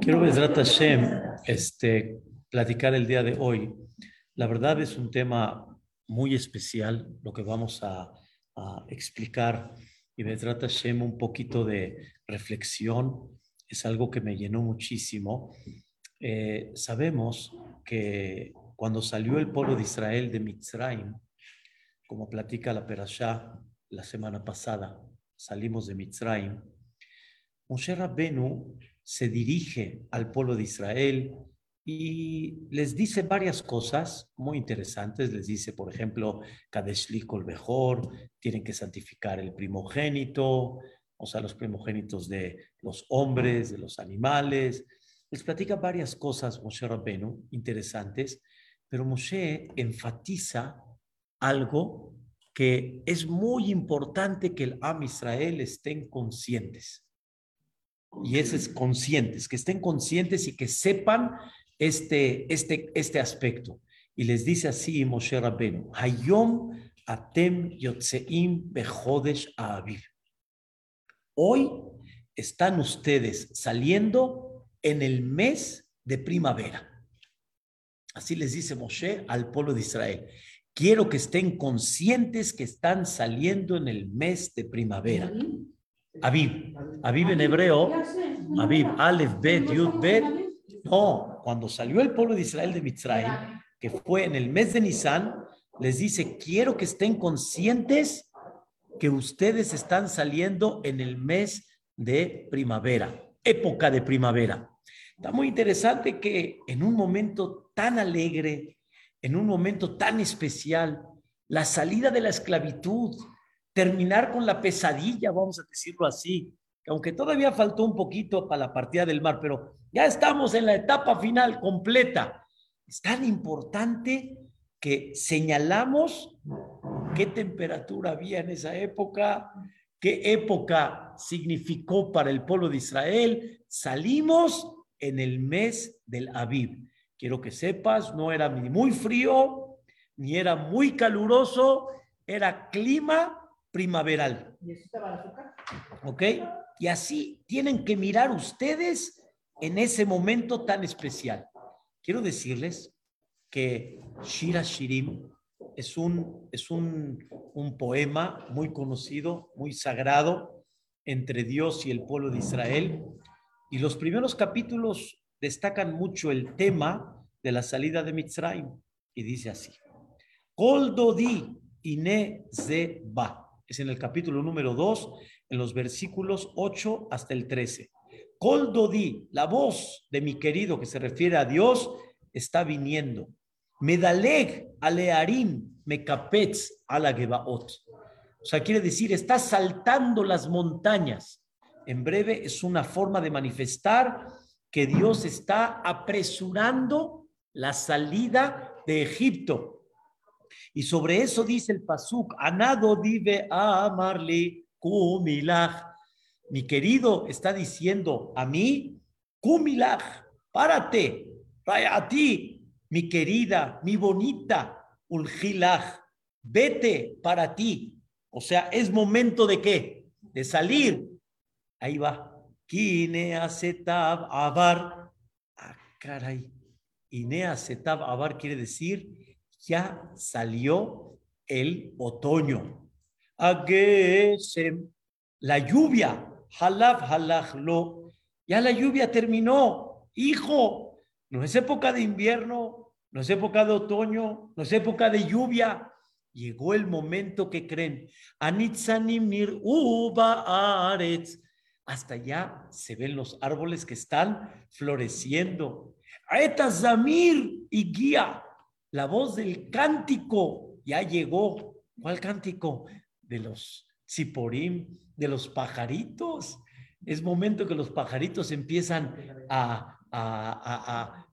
Quiero, Besrat Hashem, este, platicar el día de hoy. La verdad es un tema muy especial, lo que vamos a, explicar. Y Besrat Hashem, un poquito de reflexión, es algo que me llenó muchísimo. Eh, sabemos que cuando salió el pueblo de Israel de Mitzrayim, como platica la Perashá la semana pasada, salimos de Mitzrayim, Moshe Rabbenu se dirige al pueblo de Israel y les dice varias cosas muy interesantes. Les dice, por ejemplo, Kadesh el Bejor, tienen que santificar el primogénito, o sea, los primogénitos de los hombres, de los animales. Les platica varias cosas Moshe Rabbenu interesantes, pero Moshe enfatiza algo que es muy importante que el Am Israel estén conscientes y es conscientes, que estén conscientes y que sepan este, este, este aspecto. Y les dice así Moshe Rabbeinu, Hayom atem yotzeim bejodesh aviv. Hoy están ustedes saliendo en el mes de primavera. Así les dice Moshe al pueblo de Israel. Quiero que estén conscientes que están saliendo en el mes de primavera. Aviv. Aviv en hebreo, Aviv, Aleph, Bet, Yud, Bet. No, cuando salió el pueblo de Israel de Mitzrayim, que fue en el mes de Nisan, les dice, quiero que estén conscientes que ustedes están saliendo en el mes de primavera, época de primavera. Está muy interesante que en un momento tan alegre, en un momento tan especial, la salida de la esclavitud, terminar con la pesadilla, vamos a decirlo así, aunque todavía faltó un poquito para la partida del mar, pero ya estamos en la etapa final completa. Es tan importante que señalamos qué temperatura había en esa época, qué época significó para el pueblo de Israel. Salimos en el mes del Aviv. Quiero que sepas, no era ni muy frío, ni era muy caluroso, era clima primaveral. ¿Y eso ¿Ok? Y así tienen que mirar ustedes en ese momento tan especial. Quiero decirles que Shira Shirim es un, es un, un poema muy conocido, muy sagrado entre Dios y el pueblo de Israel. Y los primeros capítulos destacan mucho el tema de la salida de Mitzrayim. Y dice así: Kol dodi ine ze ba es en el capítulo número 2, en los versículos 8 hasta el 13. Kol Dodi, la voz de mi querido que se refiere a Dios, está viniendo. Medaleg alearim mekapetz ala gebaot. O sea, quiere decir, está saltando las montañas. En breve es una forma de manifestar que Dios está apresurando la salida de Egipto. Y sobre eso dice el Pasuk, Anado dive a amarle kumilach. Mi querido está diciendo a mí, kumilach, párate, a ti, mi querida, mi bonita, ulgilach, vete para ti. O sea, es momento de qué? De salir. Ahí va. Setab abar. Ah, caray. Inea setab abar quiere decir ya salió el otoño. La lluvia, halaf halachlo, ya la lluvia terminó. Hijo, no es época de invierno, no es época de otoño, no es época de lluvia. Llegó el momento que creen. Anitsanimir uba aretz. Hasta ya se ven los árboles que están floreciendo. Aetazamir y guía la voz del cántico ya llegó. ¿Cuál cántico? De los ciporim, de los pajaritos. Es momento que los pajaritos empiezan a, a,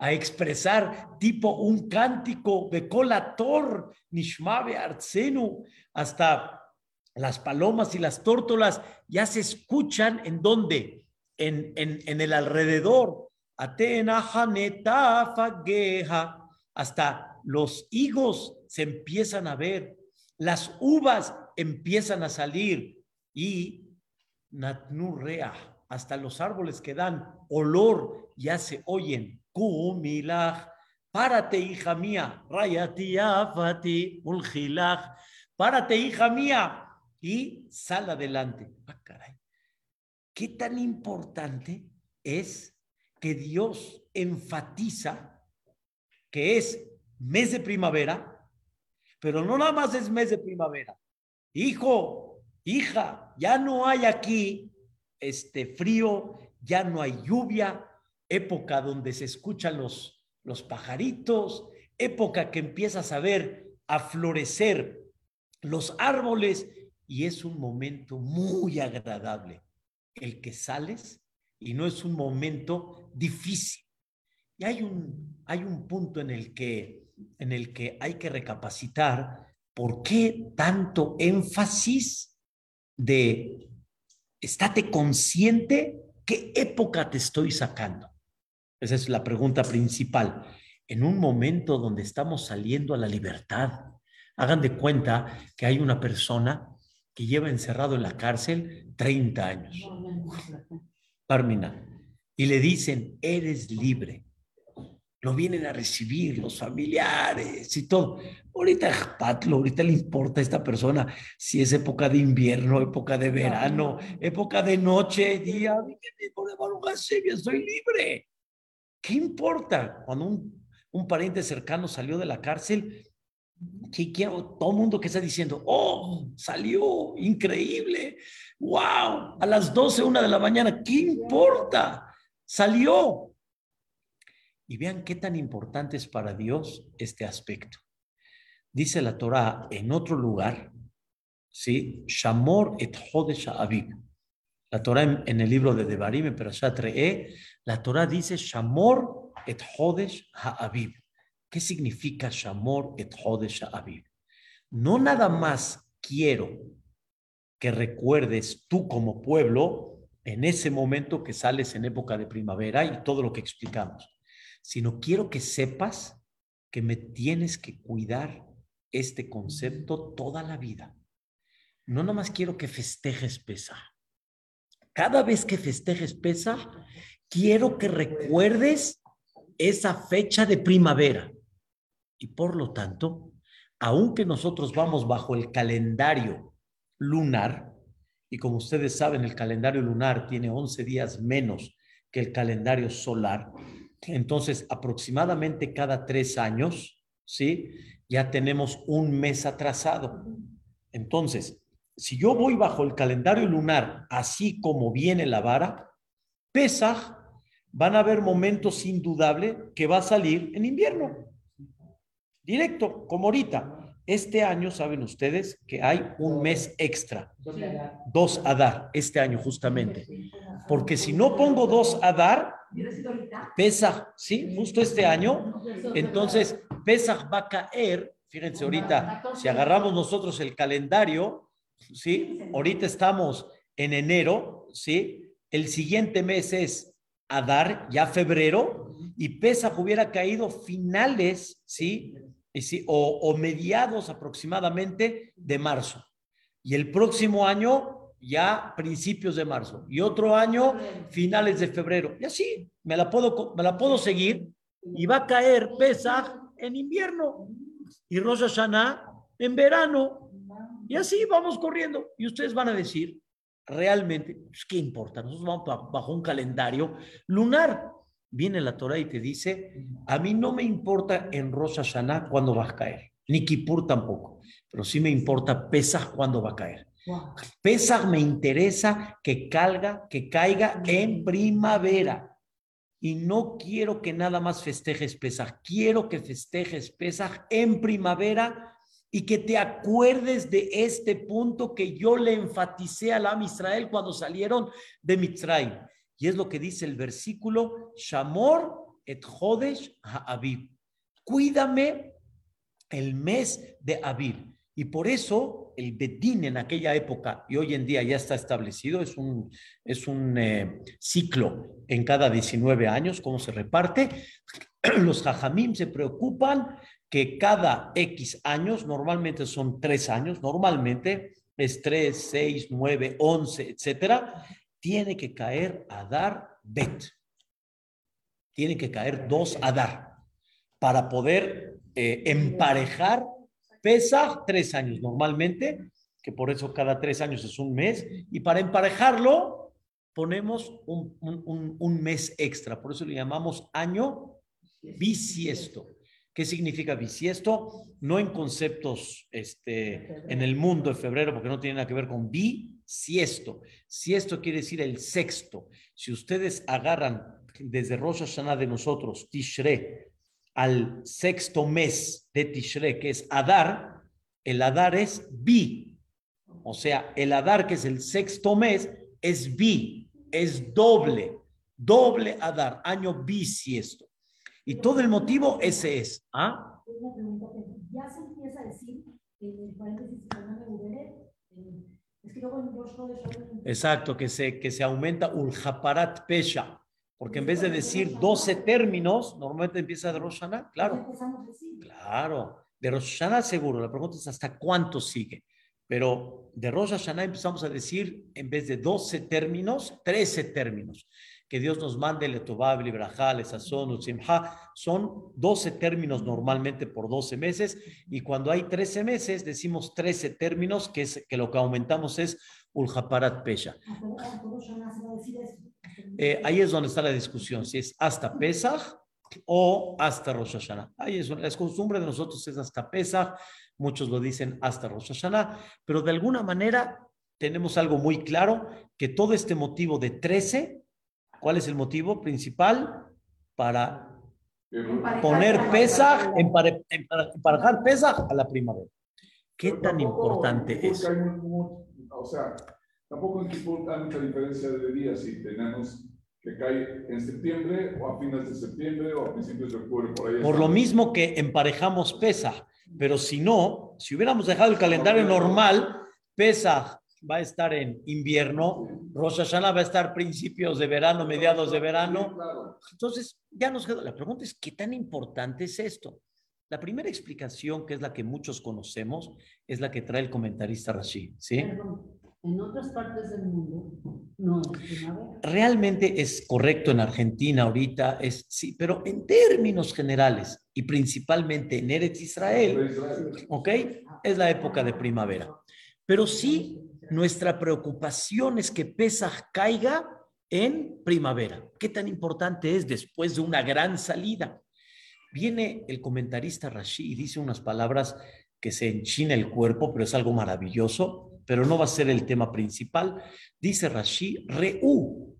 a, expresar tipo un cántico de colator, nishmabe artsenu, hasta las palomas y las tórtolas ya se escuchan en dónde? En, en, en el alrededor. Atena fageja hasta los higos se empiezan a ver, las uvas empiezan a salir y Natnurea, hasta los árboles que dan olor ya se oyen. Kumilach, párate, hija mía, rayati, afati, ulgilach, párate, hija mía, y sal adelante. Ah, caray. ¿Qué tan importante es que Dios enfatiza que es mes de primavera, pero no nada más es mes de primavera. Hijo, hija, ya no hay aquí este frío, ya no hay lluvia, época donde se escuchan los, los pajaritos, época que empiezas a ver a florecer los árboles y es un momento muy agradable el que sales y no es un momento difícil. Y hay un, hay un punto en el, que, en el que hay que recapacitar por qué tanto énfasis de estate consciente qué época te estoy sacando. Esa es la pregunta principal. En un momento donde estamos saliendo a la libertad, hagan de cuenta que hay una persona que lleva encerrado en la cárcel 30 años. Parmina. Y le dicen, eres libre. Lo vienen a recibir los familiares y todo. Ahorita, Patlo, ahorita le importa a esta persona si es época de invierno, época de verano, época de noche, día. Soy libre. ¿Qué importa? Cuando un, un pariente cercano salió de la cárcel, quiero, todo el mundo que está diciendo, oh, salió, increíble, wow, a las 12, una de la mañana, ¿qué importa? Salió. Y vean qué tan importante es para Dios este aspecto. Dice la Torah en otro lugar, ¿sí? Shamor et Hodesh Aviv. La Torah en, el libro de Devarim, en Perashat la Torah dice Shamor et Hodesh Ha'aviv. ¿Qué significa Shamor et Hodesh Aviv? No nada más quiero que recuerdes tú como pueblo en ese momento que sales en época de primavera y todo lo que explicamos, sino quiero que sepas que me tienes que cuidar este concepto toda la vida. No nada más quiero que festejes pesa. Cada vez que festejes pesa, quiero que recuerdes esa fecha de primavera. Y por lo tanto, aunque nosotros vamos bajo el calendario lunar, y como ustedes saben, el calendario lunar tiene 11 días menos que el calendario solar, entonces aproximadamente cada tres años, ¿sí? Ya tenemos un mes atrasado. Entonces, si yo voy bajo el calendario lunar, así como viene la vara, Pesaj, van a haber momentos indudables que va a salir en invierno. Directo, como ahorita. Este año, saben ustedes que hay un mes extra. Dos a dar, este año justamente. Porque si no pongo dos a dar, pesa, ¿sí? Justo este año. Entonces, Pesach va a caer. Fíjense ahorita, si agarramos nosotros el calendario, ¿sí? Ahorita estamos en enero, ¿sí? El siguiente mes es Adar, ya febrero, y Pesach hubiera caído finales, ¿sí? O, mediados aproximadamente de marzo. Y el próximo año ya principios de marzo. Y otro año finales de febrero. Y así me la puedo, me la puedo seguir. Y va a caer Pesach en invierno y Rosh Hashanah en verano. Y así vamos corriendo. Y ustedes van a decir, realmente, pues, ¿qué importa? Nosotros vamos bajo un calendario lunar viene la Torah y te dice, a mí no me importa en Rosh Hashanah cuándo va a caer, ni Kippur tampoco, pero sí me importa Pesach cuándo va a caer. Pesach me interesa que caiga, que caiga en primavera. Y no quiero que nada más festejes Pesach, quiero que festejes Pesach en primavera y que te acuerdes de este punto que yo le enfaticé a la Israel cuando salieron de Mitzrayim. Y es lo que dice el versículo, Shamor et Hodesh Ha'aviv. Cuídame el mes de Aviv. Y por eso el Bedín en aquella época y hoy en día ya está establecido, es un, es un eh, ciclo en cada 19 años, cómo se reparte. Los Jajamim se preocupan que cada X años, normalmente son tres años, normalmente es tres, seis, nueve, once, etcétera, tiene que caer Adar Bet. Tiene que caer dos Adar para poder eh, emparejar Pesach tres años normalmente, que por eso cada tres años es un mes, y para emparejarlo ponemos un, un, un mes extra, por eso le llamamos año bisiesto. ¿Qué significa bisiesto? No en conceptos este, en el mundo de febrero, porque no tiene nada que ver con bisiesto. Siesto quiere decir el sexto. Si ustedes agarran desde Rosh Hashanah de nosotros, Tishre, al sexto mes de Tishre, que es Adar, el Adar es bi. O sea, el Adar, que es el sexto mes, es bi, es doble, doble Adar, año bisiesto. Y todo el motivo ese es. ¿Ah? Ya se empieza a decir, Exacto, que se, que se aumenta ulhaparat pesha, porque en vez de decir 12 términos, normalmente empieza de Rosh claro. Claro, de Rosh seguro, la pregunta es hasta cuánto sigue. Pero de Rosh Hashanah empezamos a decir, en vez de 12 términos, 13 términos que Dios nos mande le Tobab, Librajal, Sazón, Simha, son 12 términos normalmente por 12 meses, y cuando hay 13 meses, decimos 13 términos, que, es, que lo que aumentamos es Ulhaparat Pesha. Eh, ahí es donde está la discusión, si es hasta Pesach o hasta Rosh Hashanah. Ahí es, la costumbre de nosotros es hasta Pesach, muchos lo dicen hasta Rosh Hashanah, pero de alguna manera tenemos algo muy claro, que todo este motivo de 13 ¿Cuál es el motivo principal? Para poner pesa, emparejar pesa a la primavera. ¿Qué tan importante es? o sea, tampoco hay mucha diferencia de días si tenemos que cae en septiembre o a fines de septiembre o a principios de octubre. Por, ahí por lo mismo que emparejamos pesa, pero si no, si hubiéramos dejado el calendario normal, pesa va a estar en invierno, Rosh Hashanah va a estar principios de verano, mediados de verano. Entonces, ya nos quedó. La pregunta es, ¿qué tan importante es esto? La primera explicación, que es la que muchos conocemos, es la que trae el comentarista Rashid, ¿sí? En otras partes del mundo no Realmente es correcto en Argentina ahorita, es, sí, pero en términos generales y principalmente en Eretz Israel, ¿ok? Es la época de primavera. Pero sí nuestra preocupación es que Pesach caiga en primavera. ¿Qué tan importante es después de una gran salida? Viene el comentarista Rashi y dice unas palabras que se enchina el cuerpo, pero es algo maravilloso, pero no va a ser el tema principal. Dice Rashi, Reú,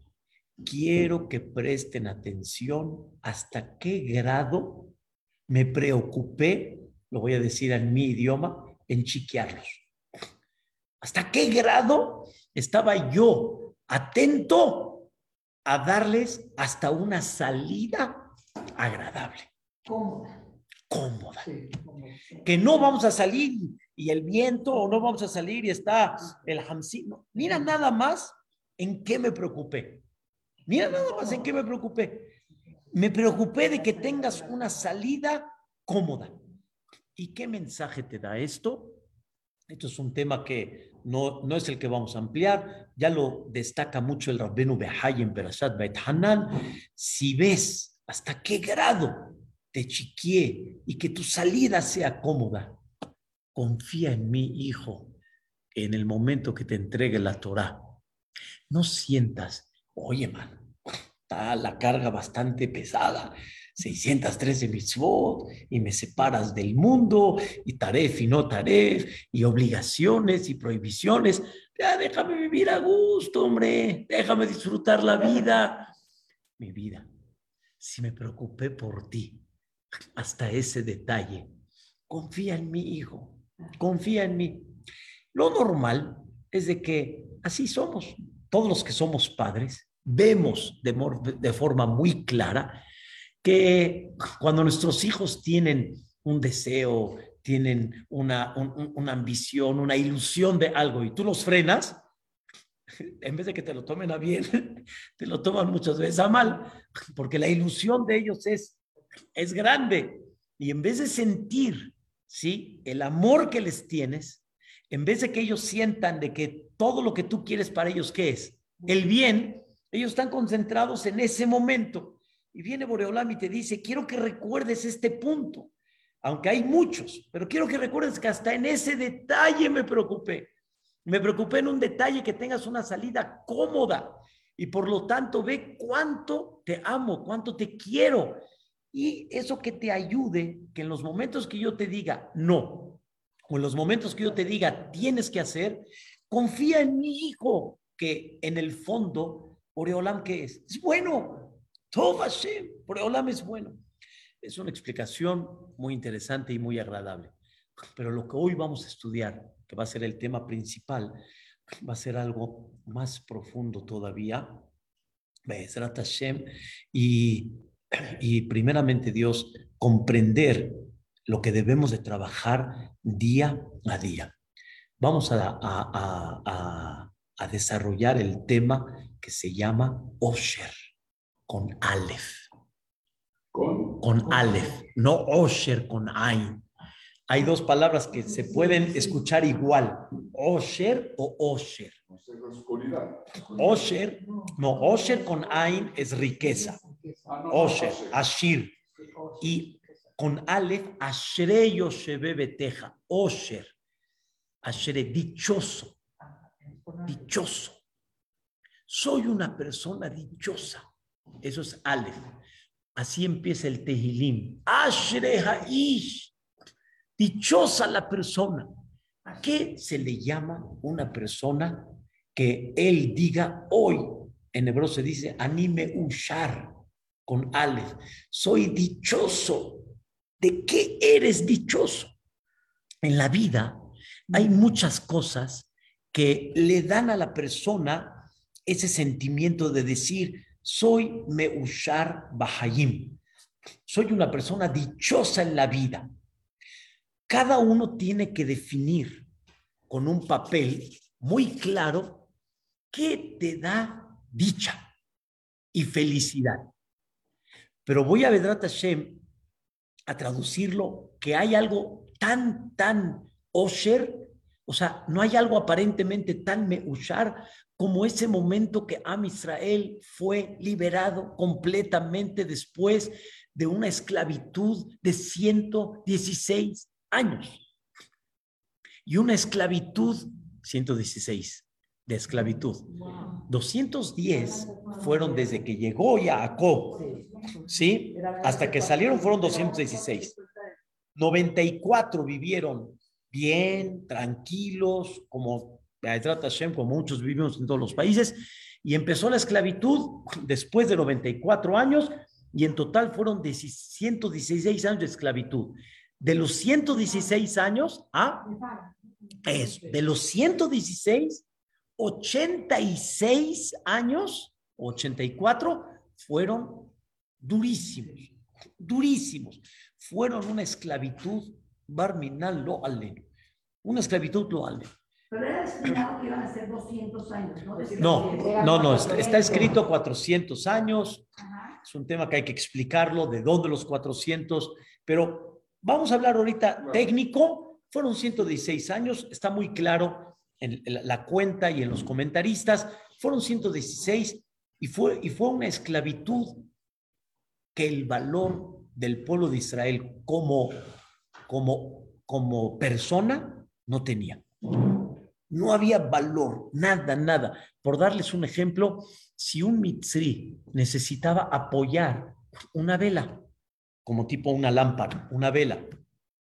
quiero que presten atención hasta qué grado me preocupé, lo voy a decir en mi idioma, en chiquearlos. ¿Hasta qué grado estaba yo atento a darles hasta una salida agradable? Cómoda. Cómoda. Que no vamos a salir y el viento, o no vamos a salir y está el hamsino. Mira nada más en qué me preocupé. Mira nada más en qué me preocupé. Me preocupé de que tengas una salida cómoda. ¿Y qué mensaje te da esto? Esto es un tema que no, no es el que vamos a ampliar, ya lo destaca mucho el Rabbenu Behay en Perashat Beit Hanan. Si ves hasta qué grado te chiquié y que tu salida sea cómoda, confía en mí, hijo, en el momento que te entregue la Torah. No sientas, oye, man, está la carga bastante pesada 613 mitzvot y me separas del mundo y taref y no taref y obligaciones y prohibiciones. Ya déjame vivir a gusto, hombre, déjame disfrutar la vida. Mi vida, si me preocupé por ti, hasta ese detalle, confía en mí, hijo, confía en mí. Lo normal es de que así somos, todos los que somos padres, vemos de, de forma muy clara que cuando nuestros hijos tienen un deseo, tienen una, una ambición, una ilusión de algo y tú los frenas, en vez de que te lo tomen a bien, te lo toman muchas veces a mal, porque la ilusión de ellos es, es grande. Y en vez de sentir, ¿sí? El amor que les tienes, en vez de que ellos sientan de que todo lo que tú quieres para ellos, ¿qué es? el bien, ellos están concentrados en ese momento. Y viene Boreolam y te dice, quiero que recuerdes este punto, aunque hay muchos, pero quiero que recuerdes que hasta en ese detalle me preocupé. Me preocupé en un detalle que tengas una salida cómoda y por lo tanto ve cuánto te amo, cuánto te quiero. Y eso que te ayude, que en los momentos que yo te diga no, o en los momentos que yo te diga tienes que hacer, confía en mi hijo, que en el fondo, Oreolam, ¿qué es? Es bueno. Todo Hashem, Oreolam es bueno. Es una explicación muy interesante y muy agradable. Pero lo que hoy vamos a estudiar, que va a ser el tema principal, va a ser algo más profundo todavía. Hashem, y, y primeramente Dios, comprender lo que debemos de trabajar día a día. Vamos a, a, a desarrollar el tema que se llama Osher, con Aleph. ¿Con? Con Aleph, no Osher con Ain. Hay dos palabras que se pueden escuchar igual, Osher o Osher. Osher, no, Osher con Ain es riqueza. Osher, Ashir. Y con Aleph, Ashreyo Beteja, Osher. Ashere, dichoso, dichoso. Soy una persona dichosa. Eso es Aleph. Así empieza el Tehilim. Ashre Haish. Dichosa la persona. ¿A qué se le llama una persona que él diga hoy? En hebreo se dice anime ushar con Aleph. Soy dichoso. ¿De qué eres dichoso? En la vida hay muchas cosas que le dan a la persona ese sentimiento de decir, soy Meushar Bahayim, soy una persona dichosa en la vida. Cada uno tiene que definir con un papel muy claro qué te da dicha y felicidad. Pero voy a Vedrat Hashem a traducirlo que hay algo tan, tan osher, o sea, no hay algo aparentemente tan meushar como ese momento que Am Israel fue liberado completamente después de una esclavitud de 116 años. Y una esclavitud, 116 de esclavitud. 210 fueron desde que llegó Jacob, ¿sí? Hasta que salieron fueron 216. 94 vivieron bien, tranquilos, como como muchos vivimos en todos los países, y empezó la esclavitud después de 94 años, y en total fueron 116 años de esclavitud. De los 116 años a... Es, de los 116, 86 años, 84, fueron durísimos, durísimos. Fueron una esclavitud barminal lo. Una esclavitud lo aleno. Pero era destinado que iban a ser 200 años, ¿no? No, no, está, escrito 400 años. Es un tema que hay que explicarlo, de dónde los 400, pero vamos a hablar ahorita técnico. Fueron 116 años, está muy claro en la cuenta y en los comentaristas. Fueron 116 y fue, y fue una esclavitud que el valor del pueblo de Israel como, como, como persona no tenía. No había valor, nada, nada. Por darles un ejemplo, si un mitzri necesitaba apoyar una vela, como tipo una lámpara, una vela,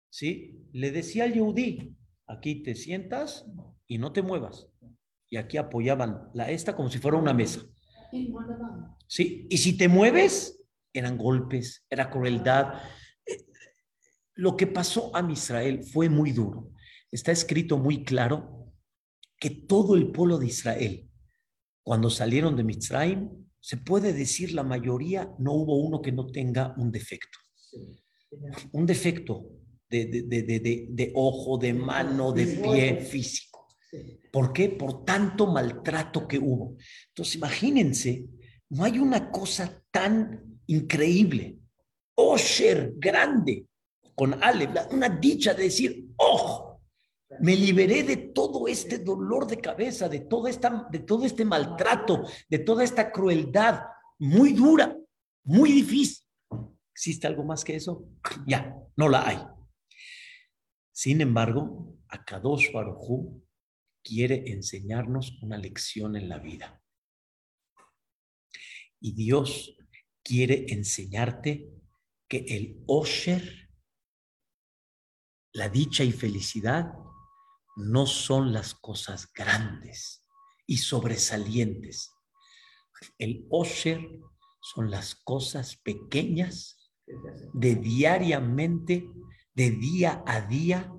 ¿sí? Le decía al yehudí, aquí te sientas y no te muevas. Y aquí apoyaban la esta como si fuera una mesa. Sí, y si te mueves, eran golpes, era crueldad. Eh, lo que pasó a Israel fue muy duro. Está escrito muy claro que todo el pueblo de Israel, cuando salieron de Mitzrayim, se puede decir la mayoría, no hubo uno que no tenga un defecto. Un defecto de, de, ojo, de mano, de pie físico. ¿Por qué? Por tanto maltrato que hubo. Entonces, imagínense, no hay una cosa tan increíble. Osher, grande, con Ale, una dicha de decir, ojo, Me liberé de todo este dolor de cabeza, de, toda esta, de todo este maltrato, de toda esta crueldad muy dura, muy difícil. ¿Existe algo más que eso? Ya, no la hay. Sin embargo, Akadosh Baruj quiere enseñarnos una lección en la vida. Y Dios quiere enseñarte que el Osher, la dicha y felicidad, no son las cosas grandes y sobresalientes. El Osher son las cosas pequeñas de diariamente, de día a día,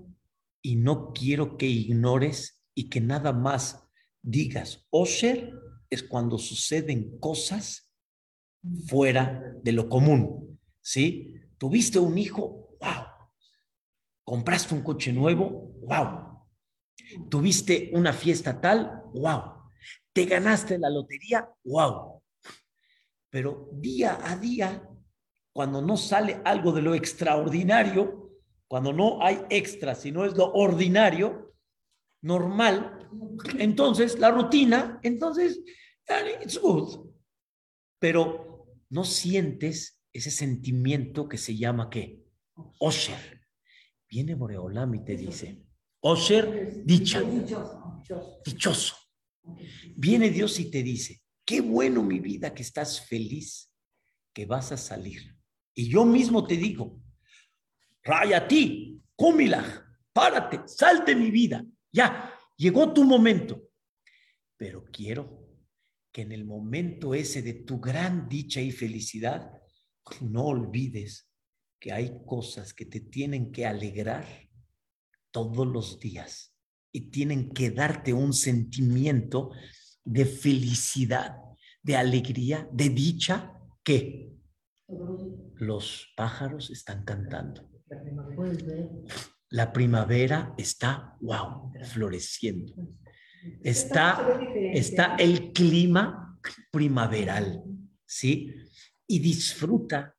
y no quiero que ignores y que nada más digas, Osher es cuando suceden cosas fuera de lo común, ¿sí? Tuviste un hijo, wow. Compraste un coche nuevo, wow. Tuviste una fiesta tal, wow. Te ganaste la lotería, wow. Pero día a día, cuando no sale algo de lo extraordinario, cuando no hay extra, sino es lo ordinario, normal, entonces la rutina, entonces, it's good. Pero no sientes ese sentimiento que se llama ¿qué? Osher. Viene Boreolam y te dice, Osher, dicha, dichoso. Viene Dios y te dice, qué bueno mi vida que estás feliz, que vas a salir. Y yo mismo te digo, raya ti, cúmila, párate, salte mi vida. Ya, llegó tu momento. Pero quiero que en el momento ese de tu gran dicha y felicidad, no olvides que hay cosas que te tienen que alegrar todos los días y tienen que darte un sentimiento de felicidad, de alegría, de dicha que los pájaros están cantando. La primavera está, wow, floreciendo está, está el clima primaveral, ¿sí? Y disfruta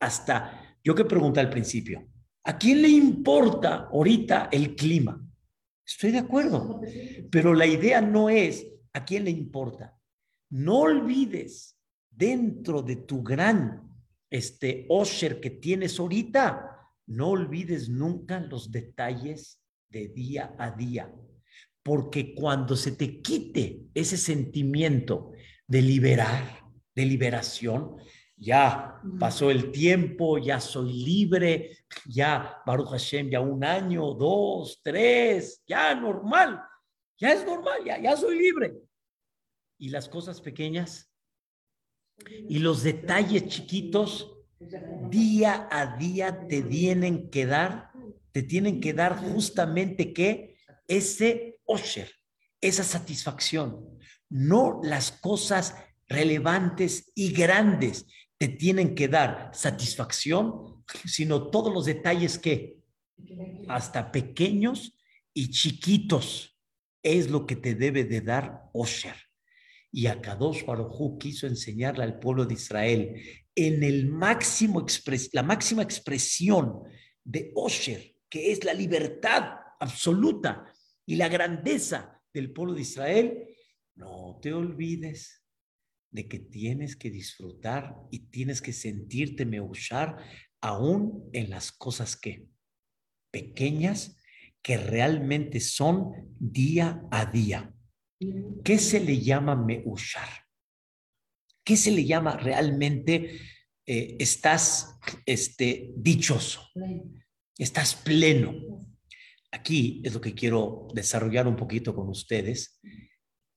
hasta, yo que pregunté al principio, ¿a quién le importa ahorita el clima? Estoy de acuerdo, pero la idea no es a quién le importa. No olvides dentro de tu gran este Osher que tienes ahorita, no olvides nunca los detalles de día a día porque cuando se te quite ese sentimiento de liberar, de liberación, ya pasó el tiempo, ya soy libre, ya Baruch Hashem, ya un año, dos, tres, ya normal, ya es normal, ya, ya soy libre. Y las cosas pequeñas y los detalles chiquitos, día a día te tienen que dar, te tienen que dar justamente que ese osher, esa satisfacción. No las cosas relevantes y grandes tienen que dar satisfacción, sino todos los detalles que, hasta pequeños y chiquitos, es lo que te debe de dar Osher. Y a Kadosh Baruj quiso enseñarle al pueblo de Israel en el máximo la máxima expresión de Osher, que es la libertad absoluta y la grandeza del pueblo de Israel, no te olvides de que tienes que disfrutar y tienes que sentirte meushar aún en las cosas que pequeñas que realmente son día a día. ¿Qué se le llama meushar? ¿Qué se le llama realmente eh, estás este, dichoso? Estás pleno aquí es lo que quiero desarrollar un poquito con ustedes.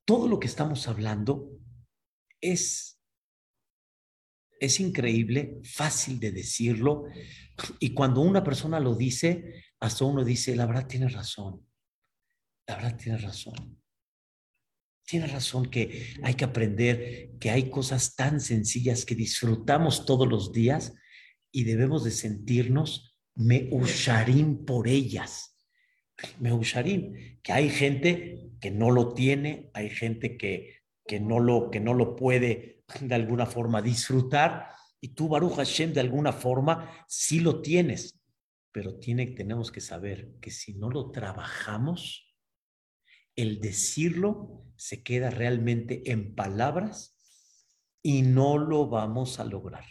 Todo lo que estamos hablando es, es increíble, fácil de decirlo, y cuando una persona lo dice, hasta uno dice, la verdad tiene razón, la verdad tiene razón. Tiene razón que hay que aprender que hay cosas tan sencillas que disfrutamos todos los días y debemos de sentirnos me usharim por ellas Meusharim, que hay gente que no lo tiene, hay gente que, que, no lo, que no lo puede de alguna forma disfrutar, y tú, Baruch Hashem, de alguna forma sí lo tienes. pero tiene, tenemos que saber que si no lo trabajamos, el decirlo se queda realmente en palabras y no lo vamos a lograr.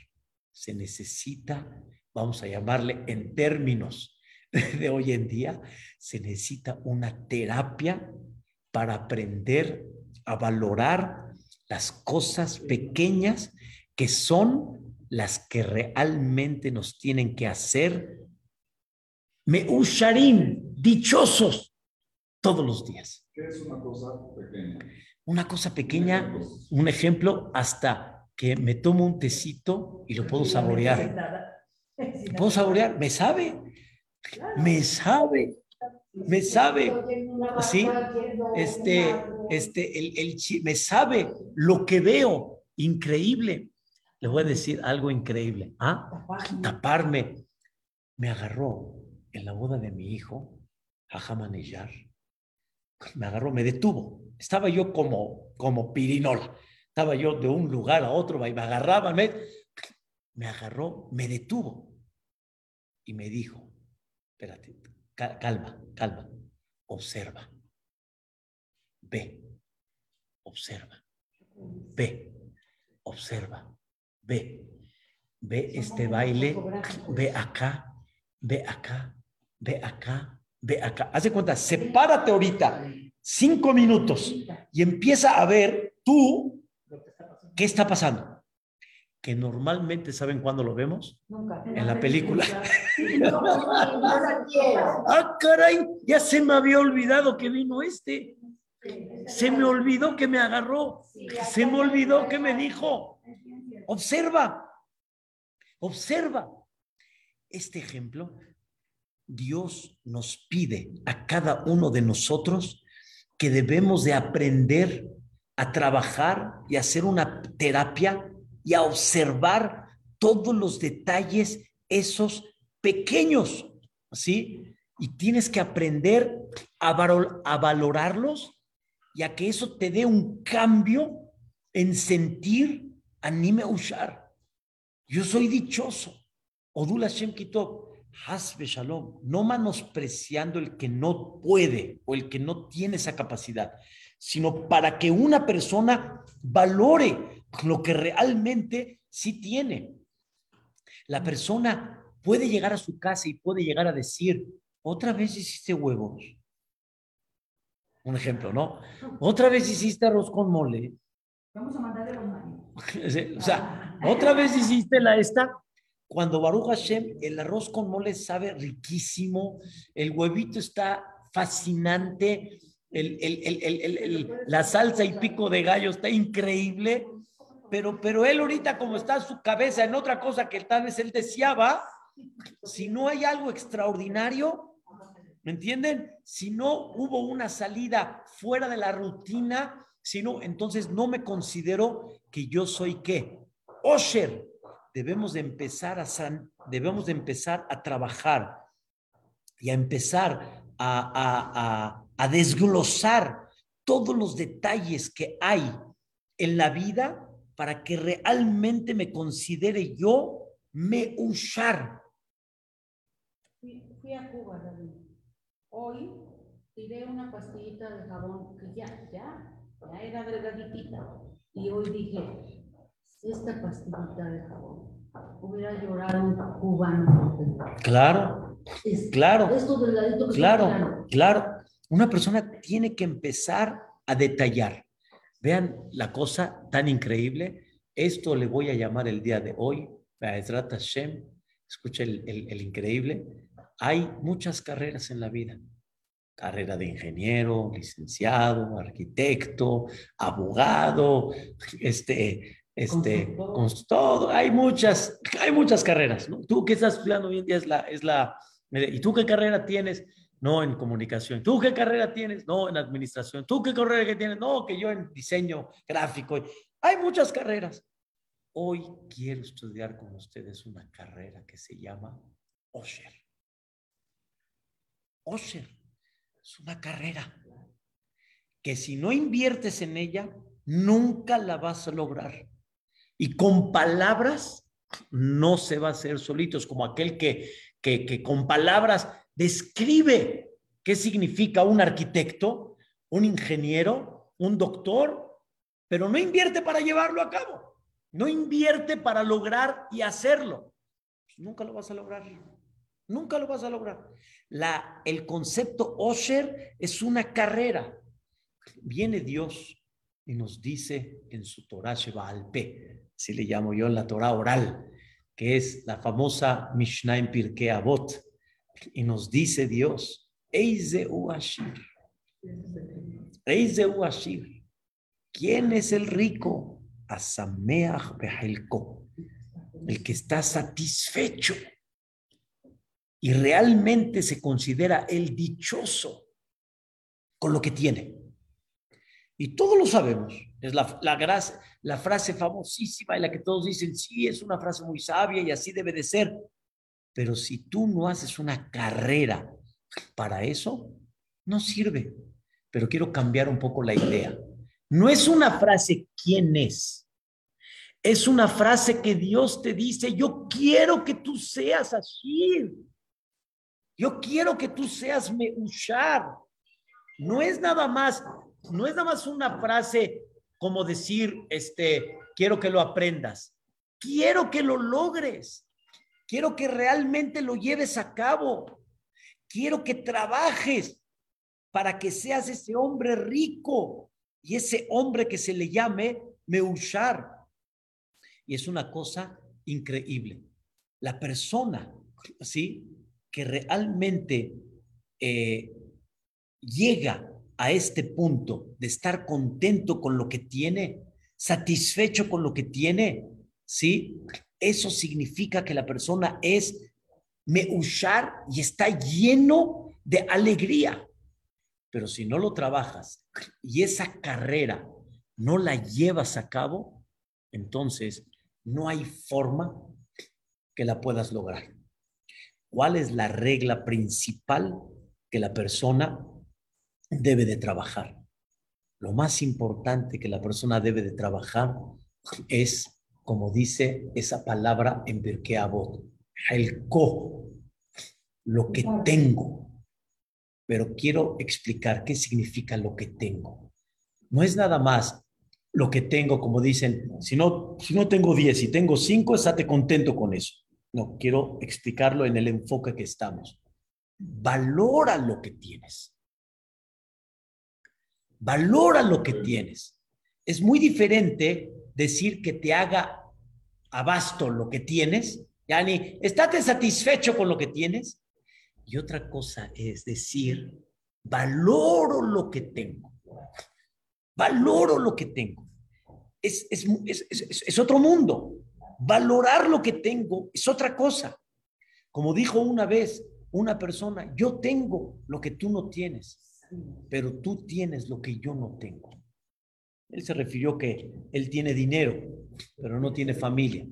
Se necesita, vamos a llamarle en términos de hoy en día, se necesita una terapia para aprender a valorar las cosas pequeñas que son las que realmente nos tienen que hacer me usharim, dichosos todos los días. ¿Qué es una cosa pequeña? Una cosa pequeña, un ejemplo, hasta que me tomo un tecito y lo puedo saborear. puedo saborear, me sabe, me sabe, me sabe, ¿sí? Este, este, el, el, me sabe lo que veo, increíble. Le voy a decir algo increíble, ¿ah? Taparme. Me agarró en la boda de mi hijo, Ajamanillar me agarró, me detuvo. Estaba yo como, como pirinola. Estaba yo de un lugar a otro, y me agarraba, me, me agarró, me detuvo y me dijo, espérate, calma, calma, observa, ve, observa, ve, observa, ve, ve este baile, ve acá, ve acá, ve acá, ve acá. Hace cuenta, sepárate ahorita cinco minutos y empieza a ver tú qué está pasando. Que normalmente, ¿saben cuándo lo vemos? En la película. ah, caray, ya se me había olvidado que vino este. Se me olvidó que me agarró. Se me olvidó que me dijo. Observa, observa. Este ejemplo Dios nos pide a cada uno de nosotros que debemos de aprender a trabajar y hacer una terapia y a observar todos los detalles, esos pequeños, ¿sí? Y tienes que aprender a, a valorarlos y que eso te dé un cambio en sentir, anime a usar. Yo soy dichoso. Odula Shem Hasbe Shalom, no menospreciando el que no puede o el que no tiene esa capacidad, sino para que una persona valore lo que realmente sí tiene. La persona puede llegar a su casa y puede llegar a decir, otra vez hiciste huevos. Un ejemplo, ¿no? Otra vez hiciste arroz con mole. Vamos a mandarle los O sea, otra vez hiciste la esta cuando Baruch Hashem, el arroz con mole sabe riquísimo, el huevito está fascinante, el, la salsa y pico de gallo está increíble, pero, pero él ahorita como está su cabeza en otra cosa que tal vez él deseaba, si no hay algo extraordinario, ¿me entienden? Si no hubo una salida fuera de la rutina, sino entonces no me considero que yo soy qué? Osher, debemos de empezar a, debemos de empezar a trabajar y a empezar a, a, desglosar todos los detalles que hay en la vida para que realmente me considere yo me usar. Fui, a Cuba, David. Hoy tiré una pastillita de jabón que ya, ya, ya era delgaditita. Y hoy dije, esta pastillita de jabón hubiera llorado un cubano. Claro, claro, claro, claro. Una persona tiene que empezar a detallar. Vean la cosa tan increíble. Esto le voy a llamar el día de hoy, Hashem. Escucha el, el increíble. Hay muchas carreras en la vida carrera de ingeniero, licenciado, arquitecto, abogado, este, este, con todo, hay muchas, hay muchas carreras, ¿no? Tú que estás estudiando hoy en día es la, es la, ¿y tú qué carrera tienes? No, en comunicación. ¿Tú qué carrera tienes? No, en administración. ¿Tú qué carrera que tienes? No, que yo en diseño gráfico. Hay muchas carreras. Hoy quiero estudiar con ustedes una carrera que se llama Osher. Osher es una carrera que si no inviertes en ella, nunca la vas a lograr. Y con palabras no se va a hacer solitos, como aquel que, que, que con palabras describe qué significa un arquitecto, un ingeniero, un doctor, pero no invierte para llevarlo a cabo, no invierte para lograr y hacerlo. Nunca lo vas a lograr. Nunca lo vas a lograr. El concepto Osher es una carrera. Viene Dios y nos dice en su Torah Sheba Alpe, así le llamo yo en la Torah oral, que es la famosa Mishnah en Pirkei Avot, y nos dice Dios, Eize Uashir, Eize Uashir, ¿quién es el rico? Asameach Behelko, el que está satisfecho y realmente se considera el dichoso con lo que tiene. Y todos lo sabemos. Es la, la, la frase famosísima en la que todos dicen, sí, es una frase muy sabia y así debe de ser. Pero si tú no haces una carrera para eso, no sirve. Pero quiero cambiar un poco la idea. No es una frase quién es. Es una frase que Dios te dice, yo quiero que tú seas así. Yo quiero que tú seas Meushar. No es nada más, no es nada más una frase como decir, este, quiero que lo aprendas. Quiero que lo logres. Quiero que realmente lo lleves a cabo. Quiero que trabajes para que seas ese hombre rico y ese hombre que se le llame Meushar. Y es una cosa increíble. La persona, ¿sí? Que realmente eh, llega a este punto de estar contento con lo que tiene, satisfecho con lo que tiene, ¿sí? Eso significa que la persona es meushar y está lleno de alegría. Pero si no lo trabajas y esa carrera no la llevas a cabo, entonces no hay forma que la puedas lograr. ¿Cuál es la regla principal que la persona debe de trabajar? Lo más importante que la persona debe de trabajar es, como dice esa palabra en Birkei Avot, el co, lo que tengo. Pero quiero explicar qué significa lo que tengo. No es nada más lo que tengo, como dicen, si no, si no tengo 10 y tengo 5, estate contento con eso. No, quiero explicarlo en el enfoque que estamos. Valora lo que tienes. Valora lo que tienes. Es muy diferente decir que te haga abasto lo que tienes, Yani, estate satisfecho con lo que tienes. Y otra cosa es decir, valoro lo que tengo. Valoro lo que tengo. Es, es, es, es otro mundo. Valorar lo que tengo es otra cosa. Como dijo una vez una persona, yo tengo lo que tú no tienes, pero tú tienes lo que yo no tengo. Él se refirió que él tiene dinero, pero no tiene familia.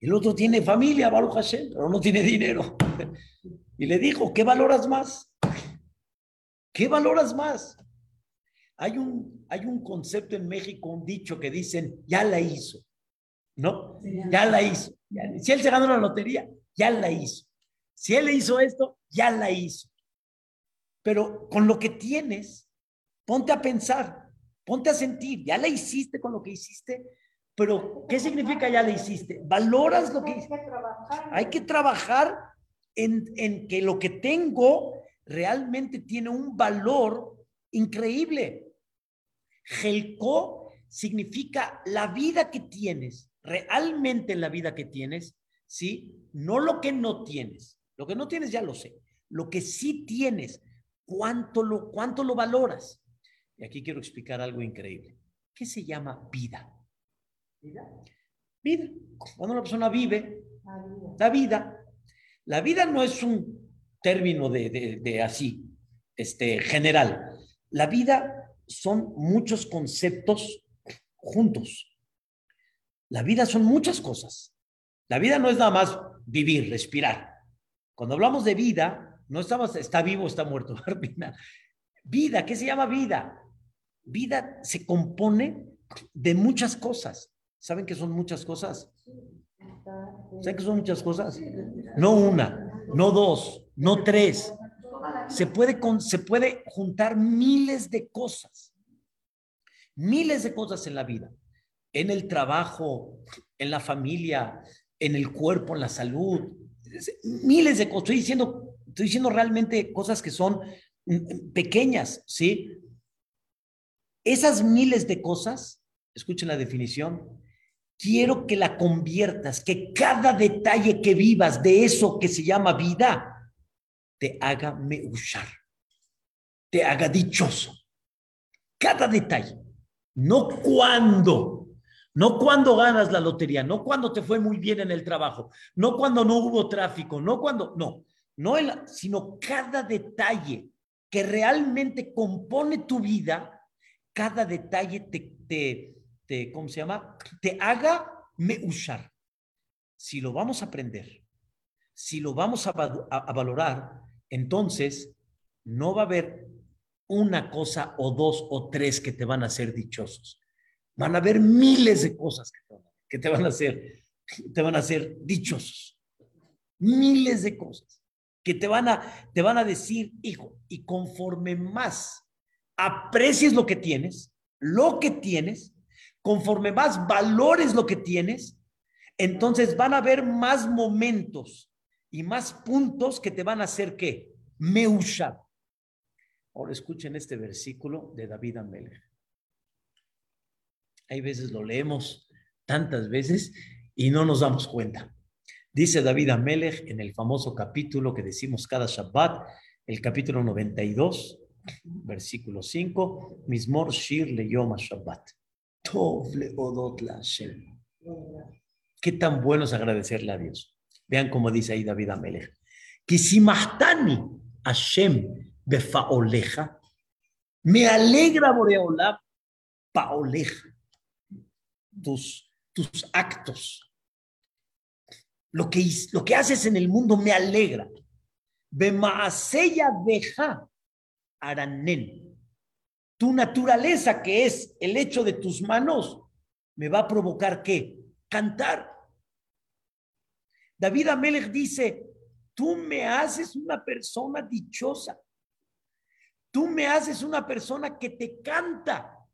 El otro tiene familia, Baruch Hashem, pero no tiene dinero. Y le dijo, ¿qué valoras más? ¿Qué valoras más? Hay un, hay un concepto en México, un dicho que dicen, ya la hizo. ¿No? Ya la hizo. Si él se ganó la lotería, ya la hizo. Si él le hizo esto, ya la hizo. Pero con lo que tienes, ponte a pensar, ponte a sentir, ya la hiciste con lo que hiciste, pero ¿qué significa ya la hiciste? Valoras lo que Hay que trabajar. Hay que trabajar en, en que lo que tengo realmente tiene un valor increíble. Gelco significa la vida que tienes realmente en la vida que tienes, ¿sí? No lo que no tienes. Lo que no tienes ya lo sé. Lo que sí tienes, ¿cuánto lo, cuánto lo valoras? Y aquí quiero explicar algo increíble. ¿Qué se llama vida? ¿Vida? Vida. Cuando una persona vive, La vida. la vida. No es un término de, de, de así, este, general. La vida son muchos conceptos juntos. La vida son muchas cosas. La vida no es nada más vivir, respirar. Cuando hablamos de vida, no estamos, está vivo, está muerto. vida, ¿qué se llama vida? Vida se compone de muchas cosas. ¿Saben qué son muchas cosas? ¿Saben qué son muchas cosas? No una, no dos, no tres. Se puede, se puede juntar miles de cosas, miles de cosas en la vida, en el trabajo, en la familia, en el cuerpo, en la salud, miles de cosas. Estoy diciendo, estoy diciendo realmente cosas que son mm, pequeñas, ¿sí? Esas miles de cosas, escuchen la definición, quiero que la conviertas, que cada detalle que vivas de eso que se llama vida, te haga usar, te haga dichoso. Cada detalle, no cuando, no cuando ganas la lotería, no cuando te fue muy bien en el trabajo, no cuando no hubo tráfico, no cuando, no, no sino cada detalle que realmente compone tu vida, cada detalle te, te, te, ¿cómo se llama? Te haga me usar. Si lo vamos a aprender, si lo vamos a, a, valorar, entonces no va a haber una cosa o dos o tres que te van a hacer dichosos. Van a haber miles de cosas que te van a hacer, te van a hacer dichosos. Miles de cosas que te van a, te van a decir, hijo, y conforme más aprecies lo que tienes, lo que tienes, conforme más valores lo que tienes, entonces van a haber más momentos y más puntos que te van a hacer que me usar. Ahora escuchen este versículo de David Amelech. Hay veces lo leemos tantas veces y no nos damos cuenta. Dice David Amelech en el famoso capítulo que decimos cada Shabbat, el capítulo 92, versículo 5, Mismor Shir le Yom Shabbat. Qué tan bueno es agradecerle a Dios. Vean cómo dice ahí David Amelech. Kisimahtani Hashem befaoleja. Me alegra Boreola paoleja. Tus, tus actos. Lo que, lo que haces en el mundo me alegra. Deja aranen tu naturaleza, que es el hecho de tus manos, me va a provocar qué? Cantar. David Amelech dice, tú me haces una persona dichosa. Tú me haces una persona que te canta,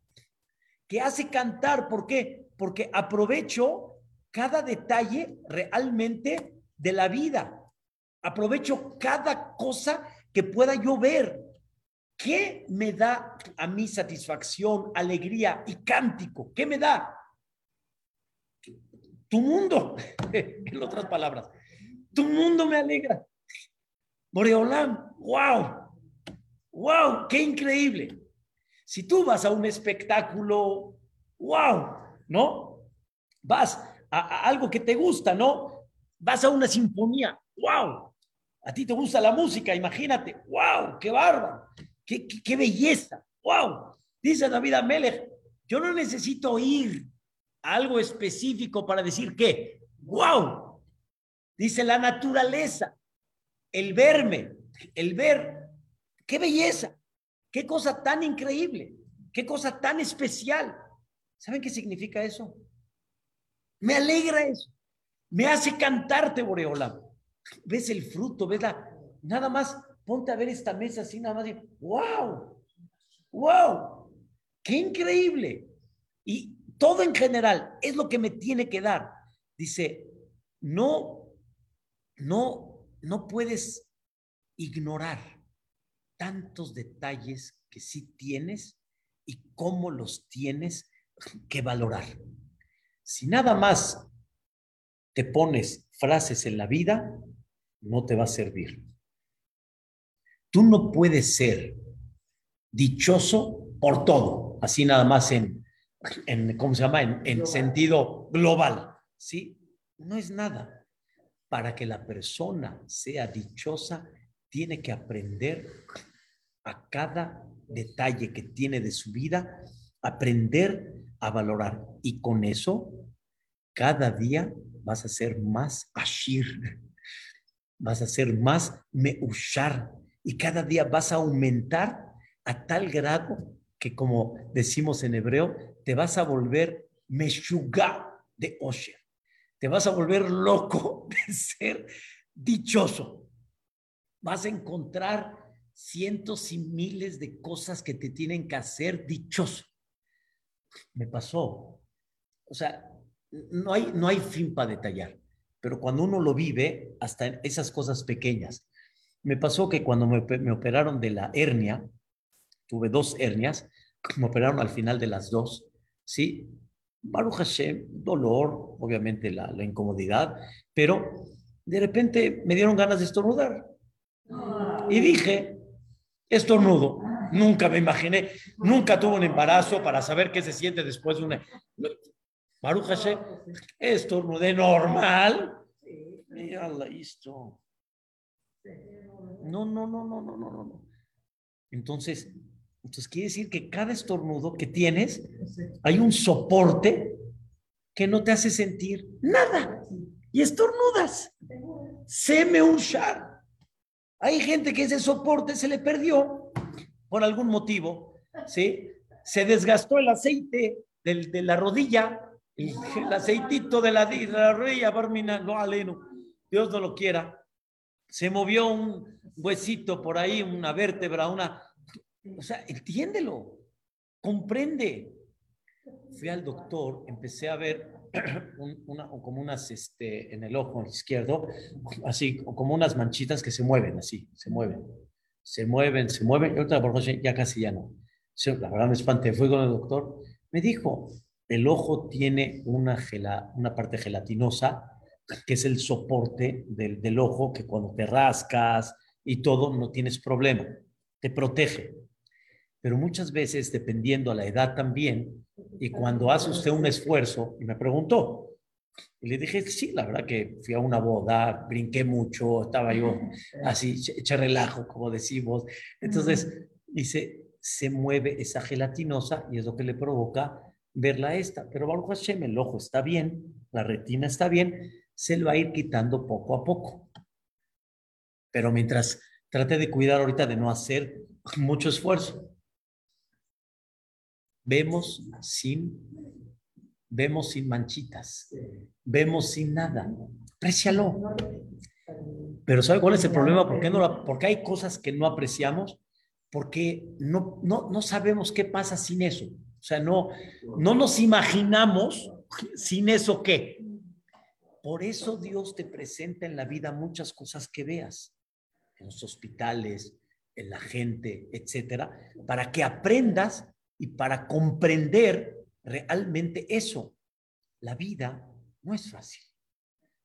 que hace cantar. ¿Por qué? Porque aprovecho cada detalle realmente de la vida. Aprovecho cada cosa que pueda yo ver. ¿Qué me da a mí satisfacción, alegría y cántico? ¿Qué me da? Tu mundo, en otras palabras. Tu mundo me alegra. Boreolam, wow, wow, qué increíble. Si tú vas a un espectáculo, wow, ¿no? Vas a, algo que te gusta, ¿no? Vas a una sinfonía, wow. A ti te gusta la música, imagínate, wow, qué bárbaro. Qué, belleza. ¡Wow! Dice David Amelech, yo no necesito oír algo específico para decir que, ¡wow! Dice la naturaleza, el verme, el ver, qué belleza, qué cosa tan increíble, qué cosa tan especial. ¿Saben qué significa eso? Me alegra eso. Me hace cantarte, Boreola. Ves el fruto, ves la... Nada más ponte a ver esta mesa así nada más y, wow, wow, qué increíble. Y todo en general es lo que me tiene que dar. Dice, no, no, no puedes ignorar tantos detalles que sí tienes y cómo los tienes que valorar. Si nada más te pones frases en la vida, no te va a servir. Tú no puedes ser dichoso por todo, así nada más en, en ¿cómo se llama? En, en sentido global, ¿sí? No es nada. Para que la persona sea dichosa, tiene que aprender a cada detalle que tiene de su vida, aprender a valorar. Y con eso, cada día vas a ser más ashir, vas a ser más meushar, y cada día vas a aumentar a tal grado que, como decimos en hebreo, te vas a volver meshuga de Osher. Te vas a volver loco de ser dichoso. vas a encontrar cientos y miles de cosas que te tienen que hacer dichoso. Me pasó. O sea, no hay, no hay fin para detallar, pero cuando uno lo vive, hasta esas cosas pequeñas. Me pasó que cuando me, operaron de la hernia, tuve dos hernias, me operaron al final de las dos, ¿sí? Baruch Hashem, dolor, obviamente la incomodidad, pero de repente me dieron ganas de estornudar. Y dije, estornudo. Nunca me imaginé, nunca tuve un embarazo para saber qué se siente después de una... Baruch Hashem, estornudé normal. Mira esto. No, no, no, no, no, no, no. Entonces, entonces quiere decir que cada estornudo que tienes, hay un soporte que no te hace sentir nada. Y estornudas. Seme un shar. Hay gente que ese soporte se le perdió por algún motivo, ¿sí? Se desgastó el aceite de la rodilla, el, aceitito de la, de la rodilla, Barmina, no aleno, Dios no lo quiera. Se movió un huesito por ahí, una vértebra, una... O sea, entiéndelo, comprende. Fui al doctor, empecé a ver una, como unas, este, en el ojo izquierdo, así, como unas manchitas que se mueven, así, se mueven, se mueven, se mueven, y otra por ya casi ya no. La verdad me espanté, fui con el doctor, me dijo, el ojo tiene una, gela, una parte gelatinosa, que es el soporte del, del ojo, que cuando te rascas y todo, no tienes problema, te protege. Pero muchas veces, dependiendo a la edad también, y cuando hace usted un esfuerzo, y me preguntó, y le dije, sí, la verdad que fui a una boda, brinqué mucho, estaba yo así, eché relajo, como decimos. Entonces, dice, se mueve esa gelatinosa y es lo que le provoca verla esta. Pero Baruch Hashem, el ojo está bien, la retina está bien, se lo va a ir quitando poco a poco. Pero mientras trate de cuidar ahorita de no hacer mucho esfuerzo vemos sin, vemos sin manchitas, vemos sin nada. Aprecialo. Pero ¿sabe cuál es el problema? ¿Por qué no porque hay cosas que no apreciamos, porque no, no, no sabemos qué pasa sin eso. O sea, no, no nos imaginamos sin eso qué. Por eso Dios te presenta en la vida muchas cosas que veas, en los hospitales, en la gente, etcétera, para que aprendas y para comprender realmente eso. La vida no es fácil.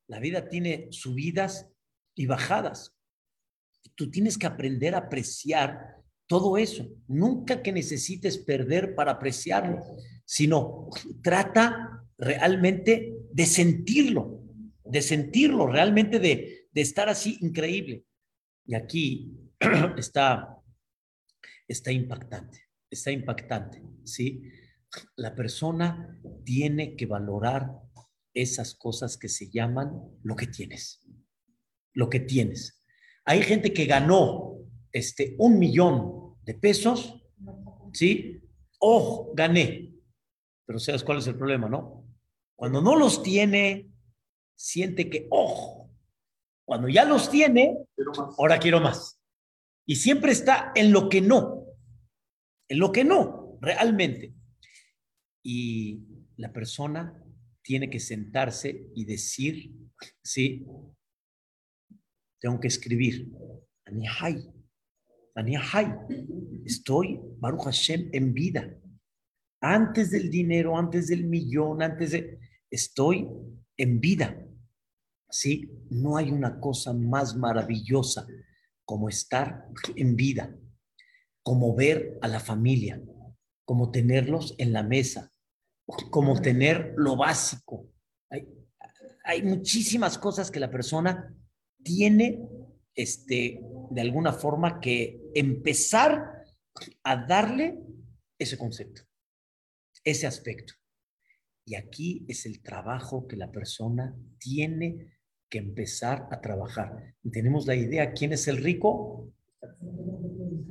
La vida tiene subidas y bajadas. Tú tienes que aprender a apreciar todo eso. Nunca que necesites perder para apreciarlo, sino trata realmente de sentirlo, de sentirlo, realmente de, de estar así increíble. Y aquí está, está impactante está impactante, ¿sí? La persona tiene que valorar esas cosas que se llaman lo que tienes, lo que tienes. Hay gente que ganó este, un millón de pesos, ¿sí? Oh, gané. Pero ¿sabes cuál es el problema, no? Cuando no los tiene, siente que, oh, cuando ya los tiene, ahora quiero más. Y siempre está en lo que no en lo que no, realmente. Y la persona tiene que sentarse y decir, sí, tengo que escribir, Anihai, Anihai, estoy, Baruch Hashem, en vida. Antes del dinero, antes del millón, antes de... Estoy en vida. Sí, no hay una cosa más maravillosa como estar en vida como ver a la familia, como tenerlos en la mesa, como tener lo básico. Hay, muchísimas cosas que la persona tiene, este, de alguna forma, que empezar a darle ese concepto, ese aspecto. Y aquí es el trabajo que la persona tiene que empezar a trabajar. tenemos la idea, ¿quién es el rico?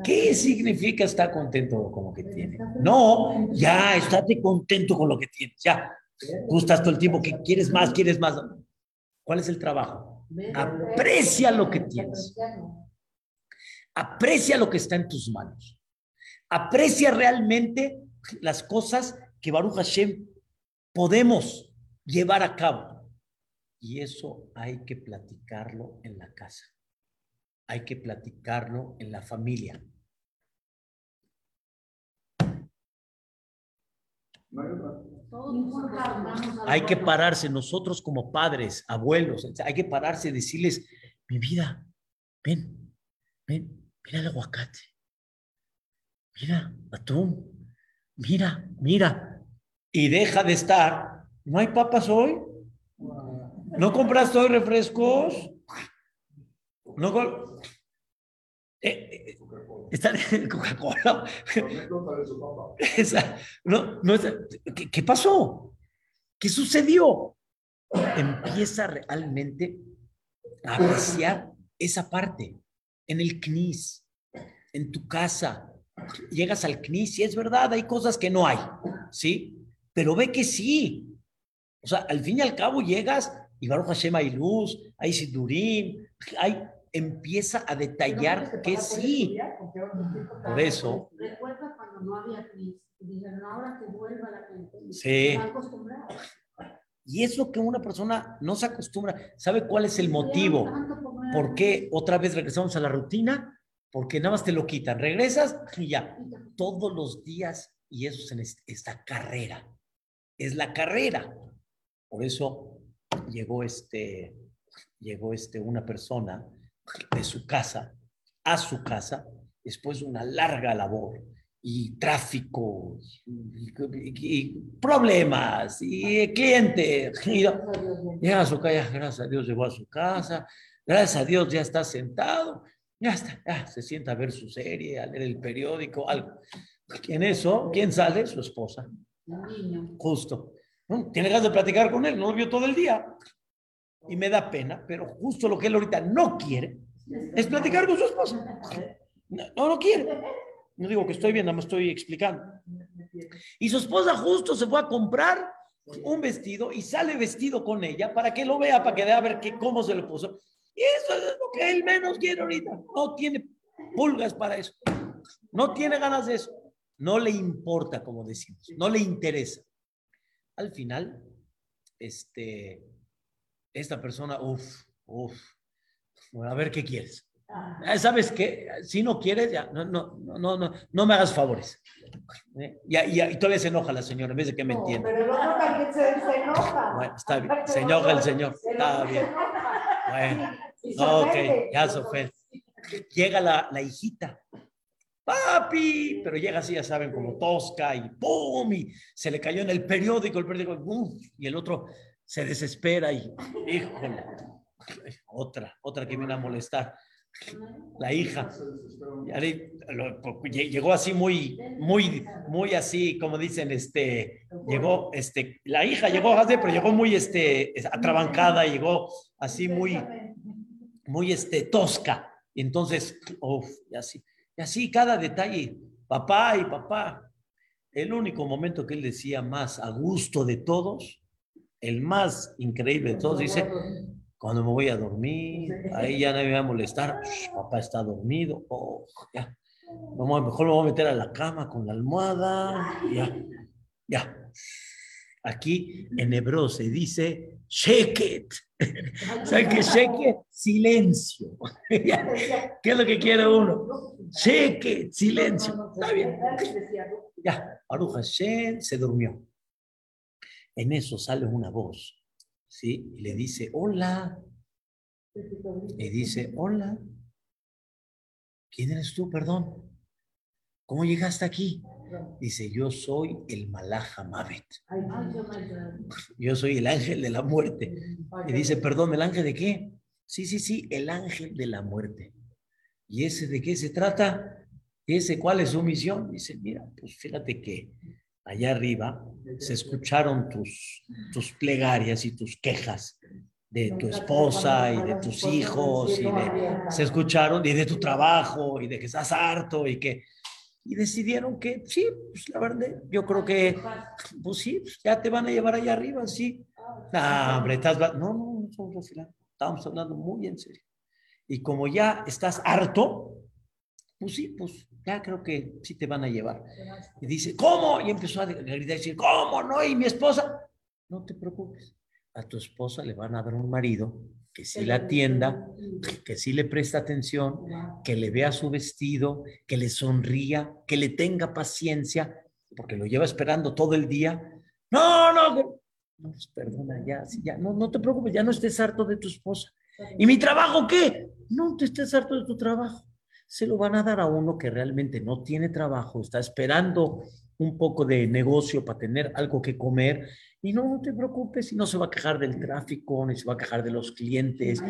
¿Qué significa estar contento con lo que tiene? No, ya, estate contento con lo que tienes, ya. Tú estás todo el tiempo que quieres más, quieres más. ¿Cuál es el trabajo? Aprecia lo que tienes. Aprecia lo que está en tus manos. Aprecia realmente las cosas que Baruch Hashem podemos llevar a cabo. Y eso hay que platicarlo en la casa. Hay que platicarlo en la familia. Hay que pararse nosotros como padres, abuelos, hay que pararse y decirles, mi vida, ven, ven, mira el aguacate, mira, atún, mira, mira, y deja de estar, ¿no hay papas hoy? ¿No compraste hoy refrescos? ¿No? Eh, eh, en Coca-Cola. no, no, ¿qué, ¿Qué pasó? ¿Qué sucedió? Empieza realmente a apreciar esa parte en el CNIS, en tu casa. Llegas al CNIS y es verdad, hay cosas que no hay, ¿sí? Pero ve que sí. O sea, al fin y al cabo llegas y Baruch Hashem hay luz, hay Sidurim, hay empieza a detallar que sí. Por eso. Recuerda cuando no había crisis. Dijeron, ahora que vuelva la gente. Sí. Y es lo que una persona no se acostumbra. ¿Sabe cuál es el motivo? ¿Por qué otra vez regresamos a la rutina? Porque nada más te lo quitan. Regresas y ya. Todos los días. Y eso es en esta carrera. Es la carrera. Por eso llegó este, llegó este, una persona de su casa a su casa después de una larga labor y tráfico y, problemas y clientes. llega a su casa, gracias a Dios llegó a su casa, gracias a Dios ya está sentado, ya está, ya se sienta a ver su serie, a leer el periódico, algo. En eso, ¿quién sale? Su esposa. Justo. Tiene ganas de platicar con él, no lo vio todo el día y me da pena, pero justo lo que él ahorita no quiere es platicar con su esposa. No, no quiere. No digo que estoy bien, nada más estoy explicando. Y su esposa justo se fue a comprar un vestido y sale vestido con ella para que lo vea, para que vea a ver qué, cómo se lo puso. Y eso es lo que él menos quiere ahorita. No tiene pulgas para eso. No tiene ganas de eso. No le importa, como decimos. No le interesa. Al final, este, esta persona, uff, uff, a ver qué quieres. Ah, ¿Sabes qué? Si no quieres, ya, no, no, no, no, no me hagas favores. ¿Eh? Y, todavía se enoja la señora, en vez de que me entienda. pero el otro también se, enoja. Bueno, está bien, se enoja el señor, está bien. Bueno, ok, ya se fue. Llega la, la hijita, papi, pero llega así, ya saben, como tosca y ¡pum! Y se le cayó en el periódico, el periódico, ¡pum! Y el otro, se desespera y, híjole, otra, otra que viene a molestar. La hija. Llegó así muy, muy, muy así, como dicen, este, llegó, este, la hija llegó, pero llegó muy, este, atrabancada, llegó así muy, muy, este, tosca. Y entonces, uff, y así, y así cada detalle, papá y papá. El único momento que él decía más a gusto de todos el más increíble de todos dice, cuando me voy a dormir, ahí ya nadie me va a molestar, papá está dormido, oh, ya, mejor me voy a meter a la cama con la almohada, ya, ya. Aquí en hebreo se dice sheket. ¿Saben qué sheket? Silencio. ¿Qué es lo que quiere uno? Sheket, silencio. Está bien. Ya, Baruch Hashem se durmió. En eso sale una voz, ¿sí? Y le dice, hola. Y dice, hola. ¿Quién eres tú, perdón? ¿Cómo llegaste aquí? Dice, yo soy el Malaja Mavet. Yo soy el ángel de la muerte. Y dice, perdón, ¿el ángel de qué? Sí, sí, sí, el ángel de la muerte. ¿Y ese de qué se trata? ¿Y ese cuál es su misión? Dice, mira, pues fíjate que allá arriba, se escucharon tus, tus plegarias y tus quejas de tu esposa y de tus hijos, y de, se escucharon, y de tu trabajo, y de que estás harto, y que, y decidieron que, sí, pues la verdad, yo creo que, pues sí, pues, ya te van a llevar allá arriba, sí. No, hombre, estás, no, no, no, estamos hablando muy en serio. Y como ya estás harto, pues sí, pues ya creo que sí te van a llevar. Y dice, ¿cómo? Y empezó a gritar y decir, ¿cómo no? Y mi esposa, no te preocupes, a tu esposa le van a dar un marido que sí la atienda, que sí le presta atención, que le vea su vestido, que le sonría, que le tenga paciencia, porque lo lleva esperando todo el día. No, no, no, pues perdona, ya, ya, no, no te preocupes, ya no estés harto de tu esposa. ¿Y mi trabajo qué? No te estés harto de tu trabajo. Se lo van a dar a uno que realmente no tiene trabajo, está esperando un poco de negocio para tener algo que comer y no, no te preocupes, y no se va a quejar del tráfico, ni se va a quejar de los clientes,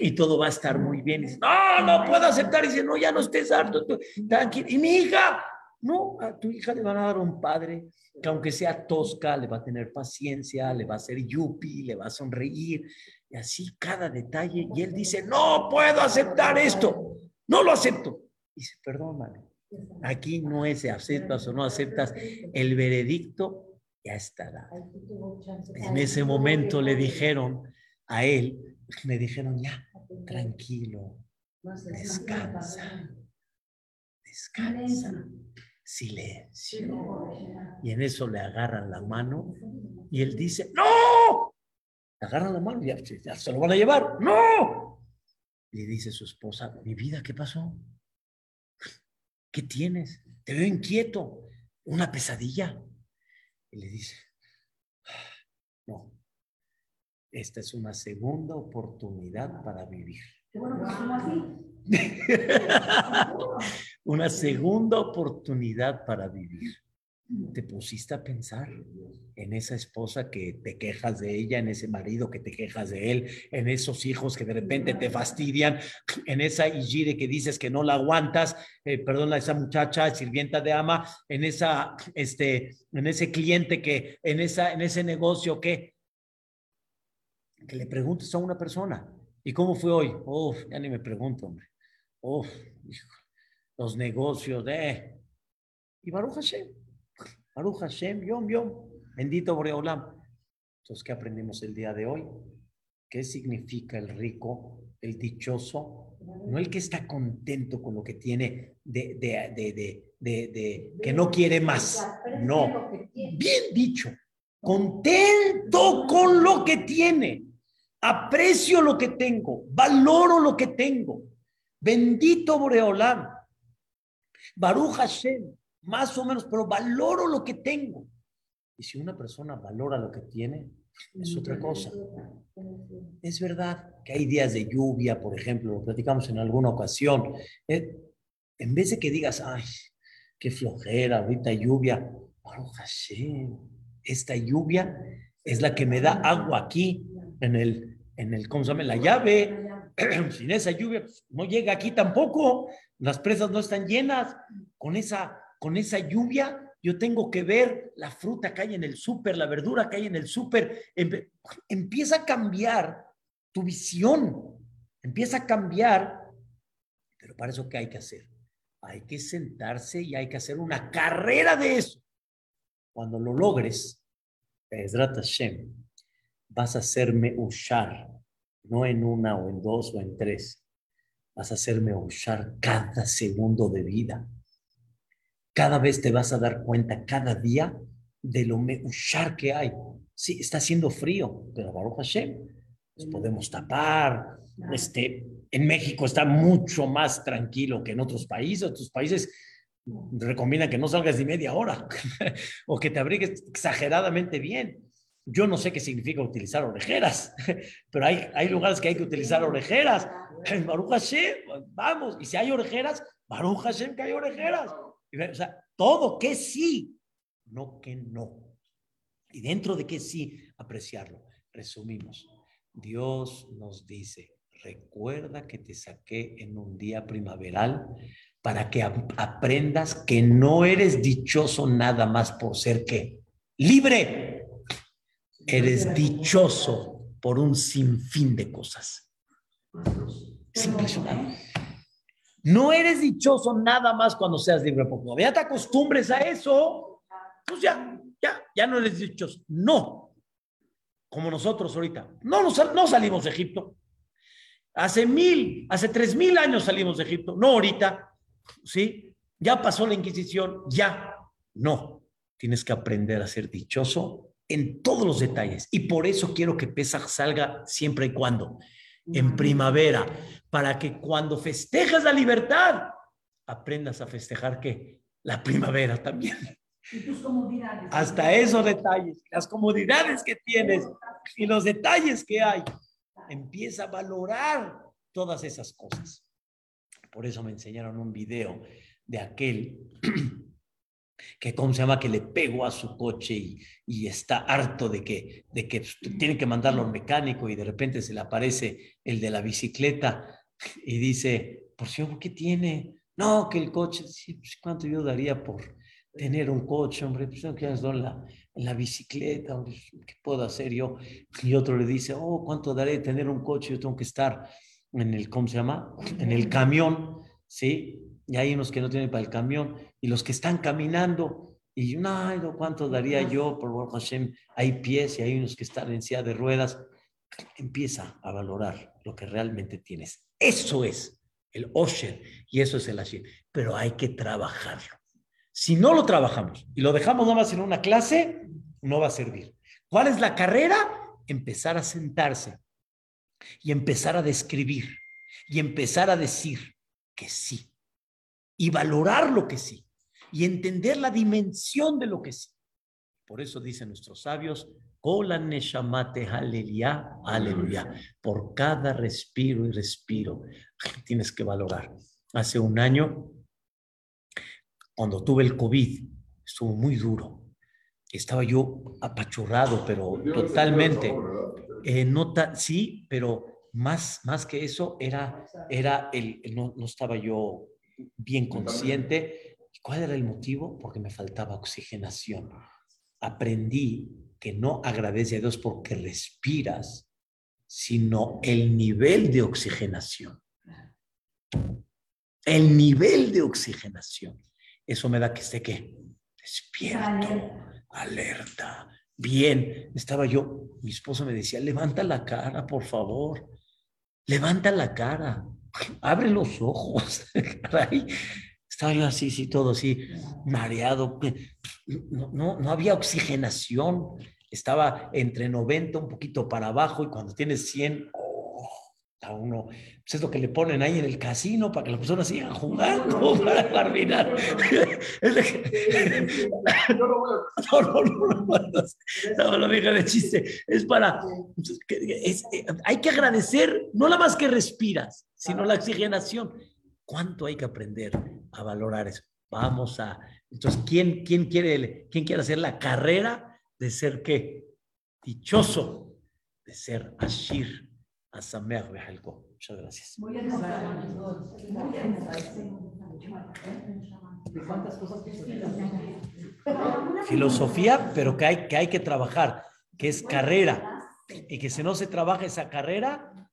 y todo va a estar muy bien. Y dice, no, no puedo aceptar. Y dice, no, ya no estés harto, tranquilo. Y mi hija, no, a tu hija le van a dar un padre que aunque sea tosca, le va a tener paciencia, le va a hacer yupi, le va a sonreír, y así cada detalle. Y él dice, no puedo aceptar esto, no lo acepto. Y dice, perdóname, aquí no es si aceptas o no aceptas, el veredicto ya estará. En ese momento le dijeron a él, le dijeron, ya, tranquilo, descansa, descansa, silencio. Y en eso le agarran la mano y él dice, no, agarran la mano, ya, ya se lo van a llevar, no. Le dice su esposa, mi vida, ¿qué pasó? ¿Qué tienes? Te veo inquieto, una pesadilla. Y le dice, no, esta es una segunda oportunidad para vivir. una segunda oportunidad para vivir. Te pusiste a pensar en esa esposa que te quejas de ella, en ese marido que te quejas de él, en esos hijos que de repente te fastidian, en esa Igire que dices que no la aguantas, eh, esa muchacha sirvienta de ama, en esa, este, en ese cliente que, en esa, en ese negocio que, que le preguntes a una persona, ¿y cómo fue hoy? Uf, ya ni me pregunto, hombre. Uf, los negocios de... Y Baruch Hashem, Baruch Hashem, Yom Yom, bendito Boreolam. Entonces, ¿qué aprendimos el día de hoy? ¿Qué significa el rico, el dichoso? No el que está contento con lo que tiene, de, de, de, de que no quiere más. No, bien dicho, contento con lo que tiene. Aprecio lo que tengo, valoro lo que tengo. Bendito Boreolam. Baruch Hashem más o menos, pero valoro lo que tengo. Y si una persona valora lo que tiene, es otra cosa. Es verdad que hay días de lluvia, por ejemplo, lo platicamos en alguna ocasión. Eh, en vez de que digas, ay, qué flojera, ahorita lluvia, esta lluvia es la que me da agua aquí en el, en el, ¿cómo se llama? La llave. Sin esa lluvia, pues, no llega aquí tampoco. Las presas no están llenas. Con esa con esa lluvia, yo tengo que ver la fruta que hay en el súper, la verdura que hay en el súper. Empieza a cambiar tu visión, empieza a cambiar, pero para eso, ¿qué hay que hacer? Hay que sentarse y hay que hacer una carrera de eso. Cuando lo logres, Hashem, vas a hacerme usar, no en una o en dos o en tres, vas a hacerme usar cada segundo de vida cada vez te vas a dar cuenta, cada día, de lo meushar que hay. Sí, está haciendo frío, pero Baruch Hashem, nos podemos tapar. Este, en México está mucho más tranquilo que en otros países. Otros países recomiendan que no salgas ni media hora o que te abrigues exageradamente bien. Yo no sé qué significa utilizar orejeras, pero hay, hay lugares que hay que utilizar orejeras. Baruch Hashem, vamos, y si hay orejeras, Baruch Hashem que hay orejeras. O sea, todo que sí, no que no. Y dentro de que sí, apreciarlo. Resumimos. Dios nos dice, recuerda que te saqué en un día primaveral para que aprendas que no eres dichoso nada más por ser que libre. Eres dichoso por un sinfín de cosas. Es impresionante. No eres dichoso nada más cuando seas libre, porque ya te acostumbres a eso, pues ya, ya, ya no eres dichoso. No, como nosotros ahorita. No, no salimos de Egipto. Hace mil, hace tres mil años salimos de Egipto, no ahorita. ¿sí? Ya pasó la Inquisición, ya. No, tienes que aprender a ser dichoso en todos los detalles. Y por eso quiero que Pesach salga siempre y cuando, en primavera, para que cuando festejas la libertad, aprendas a festejar que la primavera también. Y tus comodidades. Hasta esos detalles, las comodidades que tienes y los detalles que hay. Empieza a valorar todas esas cosas. Por eso me enseñaron un video de aquel que, ¿cómo se llama? Que le pegó a su coche y, y está harto de que, de que tiene que mandarlo al mecánico y de repente se le aparece el de la bicicleta y dice, por si ¿qué tiene? No, que el coche, sí, pues, ¿cuánto yo daría por tener un coche, hombre? Pues tengo que en la, la bicicleta, ¿qué puedo hacer yo? Y otro le dice, oh, ¿cuánto daré tener un coche? Yo tengo que estar en el, ¿cómo se llama? En el camión, ¿sí? Y hay unos que no tienen para el camión, y los que están caminando, y no, ¿cuánto daría yo por Hashem? Hay pies y hay unos que están en silla de ruedas. Empieza a valorar lo que realmente tienes. Eso es el Osher, y eso es el Ashir. Pero hay que trabajarlo. Si no lo trabajamos y lo dejamos nomás en una clase, no va a servir. ¿Cuál es la carrera? Empezar a sentarse y empezar a describir y empezar a decir que sí y valorar lo que sí y entender la dimensión de lo que sí. Por eso dicen nuestros sabios, aleluya, aleluya. Por cada respiro y respiro tienes que valorar. Hace un año, cuando tuve el COVID, estuvo muy duro. Estaba yo apachurrado, pero totalmente. Eh, nota, sí, pero más, más que eso era, era el, no, no estaba yo bien consciente. ¿Cuál era el motivo? Porque me faltaba oxigenación. Aprendí que no agradece a Dios porque respiras, sino el nivel de oxigenación. El nivel de oxigenación. Eso me da que esté que despierto, alerta. Bien, estaba yo, mi esposo me decía, levanta la cara, por favor. Levanta la cara, abre los ojos. Estaba yo así, sí, todo así, mareado. No, no, no había oxigenación. Estaba entre 90, un poquito para abajo, y cuando tienes 100, a uno, pues es lo que le ponen ahí en el casino para que las personas sigan jugando para terminar. no, no, no, no, de chiste. Es para, hay que agradecer, no nada más que respiras, sino la oxigenación. ¿Cuánto hay que aprender a valorar eso? Vamos a, entonces, ¿quién, quién, quiere, quién quiere hacer la carrera de ser qué? Dichoso, de ser Ashir Muchas gracias. Filosofía, pero que hay, que hay que trabajar, que es carrera. Y que si no se trabaja esa carrera,